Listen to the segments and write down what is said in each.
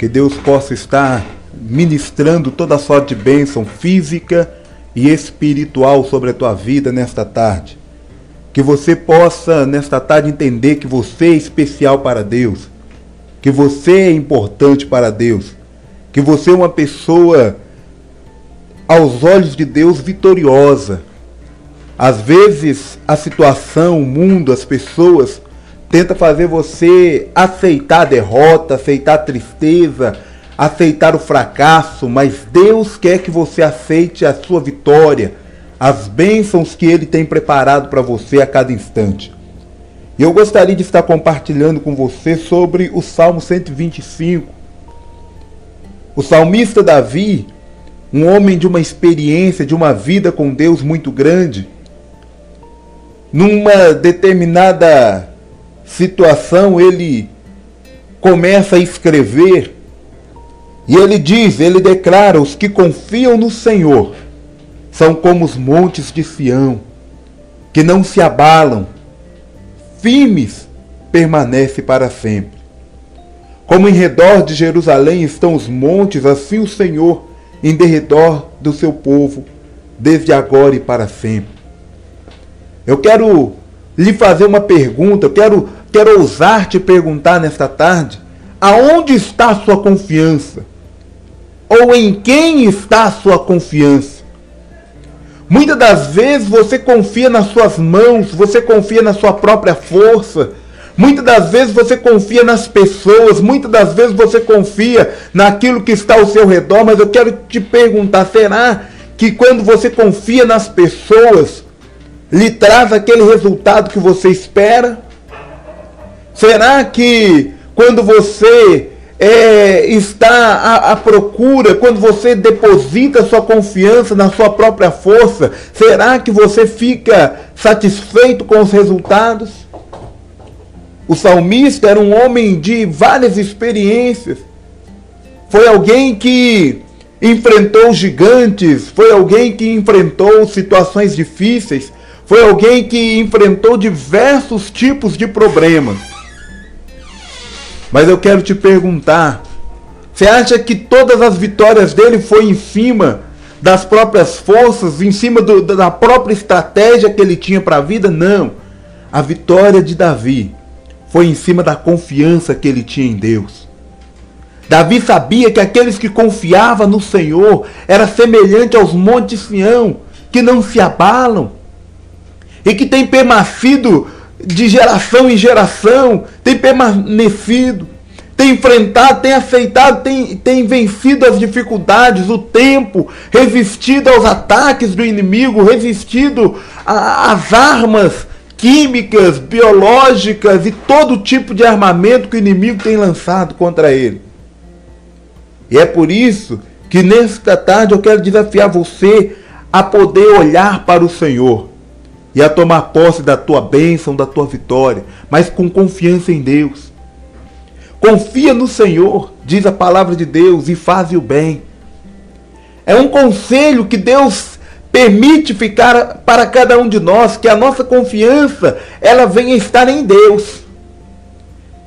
Que Deus possa estar ministrando toda sorte de bênção física e espiritual sobre a tua vida nesta tarde. Que você possa, nesta tarde, entender que você é especial para Deus, que você é importante para Deus, que você é uma pessoa, aos olhos de Deus, vitoriosa. Às vezes, a situação, o mundo, as pessoas tenta fazer você aceitar a derrota, aceitar a tristeza, aceitar o fracasso, mas Deus quer que você aceite a sua vitória, as bênçãos que Ele tem preparado para você a cada instante. E eu gostaria de estar compartilhando com você sobre o Salmo 125. O salmista Davi, um homem de uma experiência, de uma vida com Deus muito grande, numa determinada situação ele começa a escrever e ele diz, ele declara: os que confiam no Senhor são como os montes de Sião, que não se abalam, firmes permanece para sempre. Como em redor de Jerusalém estão os montes, assim o Senhor em derredor do seu povo, desde agora e para sempre. Eu quero lhe fazer uma pergunta, eu quero, quero ousar te perguntar nesta tarde: aonde está a sua confiança? ou em quem está a sua confiança. Muitas das vezes você confia nas suas mãos, você confia na sua própria força. Muitas das vezes você confia nas pessoas, muitas das vezes você confia naquilo que está ao seu redor, mas eu quero te perguntar: será que quando você confia nas pessoas, lhe traz aquele resultado que você espera? Será que quando você é, está à, à, procura, quando você deposita sua confiança na sua própria força, será que você fica satisfeito com os resultados? O salmista era um homem de várias experiências. Foi alguém que enfrentou gigantes, foi alguém que enfrentou situações difíceis, foi alguém que enfrentou diversos tipos de problemas. Mas eu quero te perguntar: você acha que todas as vitórias dele foi em cima das próprias forças, em cima do, da própria estratégia que ele tinha para a vida? Não. A vitória de Davi foi em cima da confiança que ele tinha em Deus. Davi sabia que aqueles que confiavam no Senhor era semelhante aos montes de Sião, que não se abalam e que tem permanecido de geração em geração, tem permanecido, tem enfrentado, tem aceitado, tem, tem vencido as dificuldades, o tempo, resistido aos ataques do inimigo, resistido às armas químicas, biológicas e todo tipo de armamento que o inimigo tem lançado contra ele. E é por isso que nesta tarde eu quero desafiar você a poder olhar para o Senhor e a tomar posse da tua bênção, da tua vitória, mas com confiança em Deus. Confia no Senhor, diz a palavra de Deus, e faz o bem. É um conselho que Deus permite ficar para cada um de nós, que a nossa confiança ela venha estar em Deus.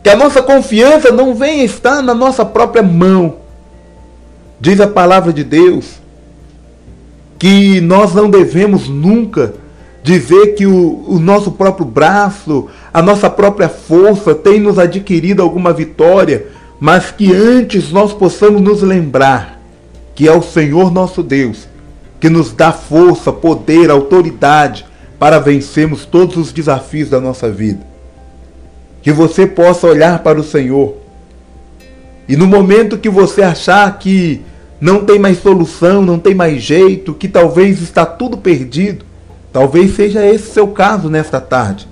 Que a nossa confiança não venha estar na nossa própria mão. Diz a palavra de Deus que nós não devemos nunca dizer que o, o nosso próprio braço, a nossa própria força tem nos adquirido alguma vitória, mas que antes nós possamos nos lembrar que é o Senhor nosso Deus que nos dá força, poder, autoridade para vencermos todos os desafios da nossa vida. Que você possa olhar para o Senhor e no momento que você achar que não tem mais solução, não tem mais jeito, que talvez está tudo perdido, Talvez seja esse seu caso nesta tarde.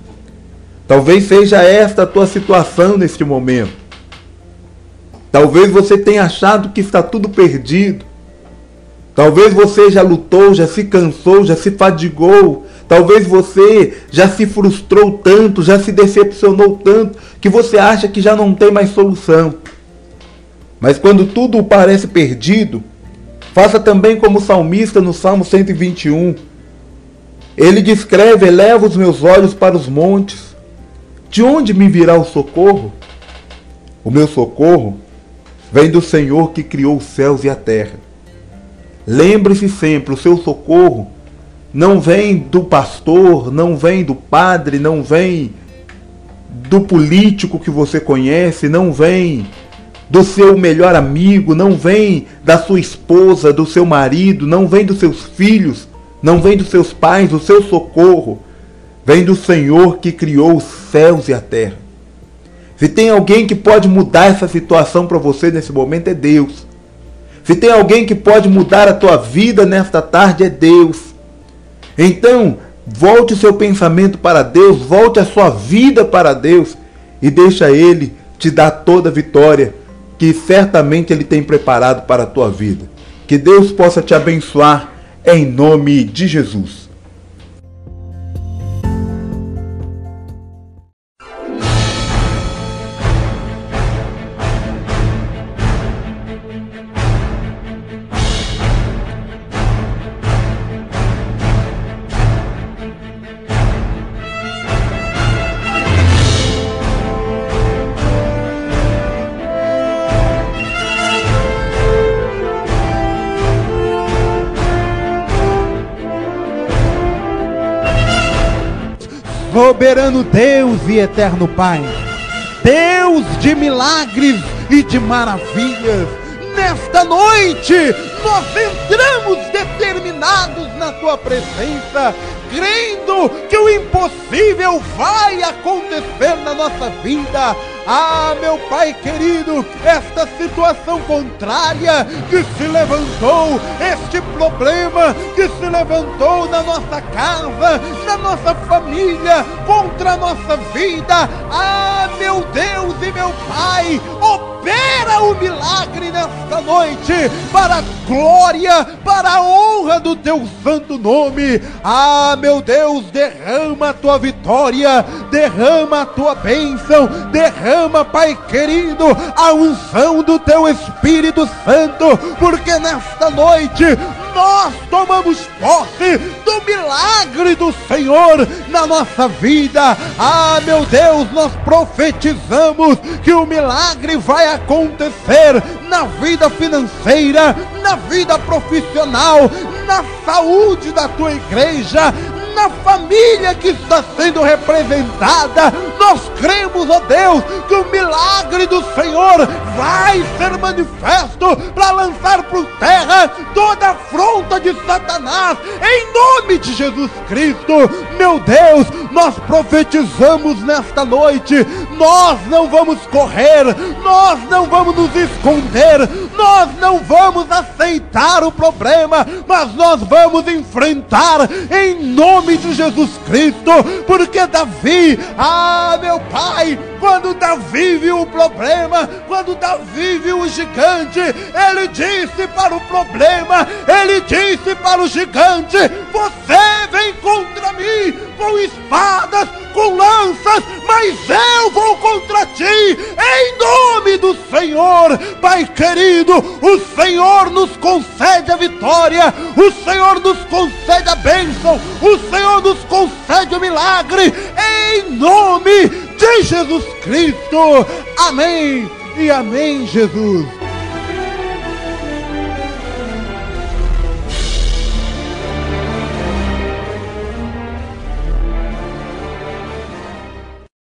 Talvez seja esta a tua situação neste momento. Talvez você tenha achado que está tudo perdido. Talvez você já lutou, já se cansou, já se fadigou. Talvez você já se frustrou tanto, já se decepcionou tanto, que você acha que já não tem mais solução. Mas quando tudo parece perdido, faça também como o salmista no Salmo 121 ele descreve: Eleva os meus olhos para os montes. De onde me virá o socorro? O meu socorro vem do Senhor que criou os céus e a terra. Lembre-se sempre: o seu socorro não vem do pastor, não vem do padre, não vem do político que você conhece, não vem do seu melhor amigo, não vem da sua esposa, do seu marido, não vem dos seus filhos, não vem dos seus pais, o seu socorro vem do Senhor que criou os céus e a terra. Se tem alguém que pode mudar essa situação para você nesse momento, é Deus. Se tem alguém que pode mudar a tua vida nesta tarde, é Deus. Então, volte o seu pensamento para Deus, volte a sua vida para Deus e deixa Ele te dar toda a vitória que certamente Ele tem preparado para a tua vida. Que Deus possa te abençoar em nome de Jesus. Soberano Deus e eterno Pai, Deus de milagres e de maravilhas, nesta noite nós entramos determinados na tua presença, crendo que o impossível vai acontecer na nossa vida ah, meu Pai querido, esta situação contrária que se levantou, este problema que se levantou na nossa casa, na nossa família, contra a nossa vida. Ah, meu Deus e meu Pai, opera o milagre nesta noite, para a glória, para a honra do teu santo nome. Ah, meu Deus, derrama a tua vitória, derrama a tua bênção, derrama Pai querido, a unção do teu Espírito Santo, porque nesta noite nós tomamos posse do milagre do Senhor na nossa vida. Ah, meu Deus, nós profetizamos que o milagre vai acontecer na vida financeira, na vida profissional, na saúde da tua igreja, na família que está sendo representada. Nós cremos, ó Deus, que o milagre do Senhor vai ser manifesto para lançar por terra toda a afronta de Satanás, em nome de Jesus Cristo. Meu Deus, nós profetizamos nesta noite, nós não vamos correr, nós não vamos nos esconder, nós não vamos aceitar o problema, mas nós vamos enfrentar em nome de Jesus Cristo, porque Davi, ah, meu Pai, quando Davi viu o problema, quando Davi viu o gigante, ele disse para o problema, ele disse para o gigante: Você vem contra mim com espadas, com lanças, mas eu vou contra ti, em nome do Senhor, Pai querido. O Senhor nos concede a vitória, o Senhor nos concede a bênção, o Senhor nos concede o milagre, em nome de Jesus Cristo. Amém e amém, Jesus.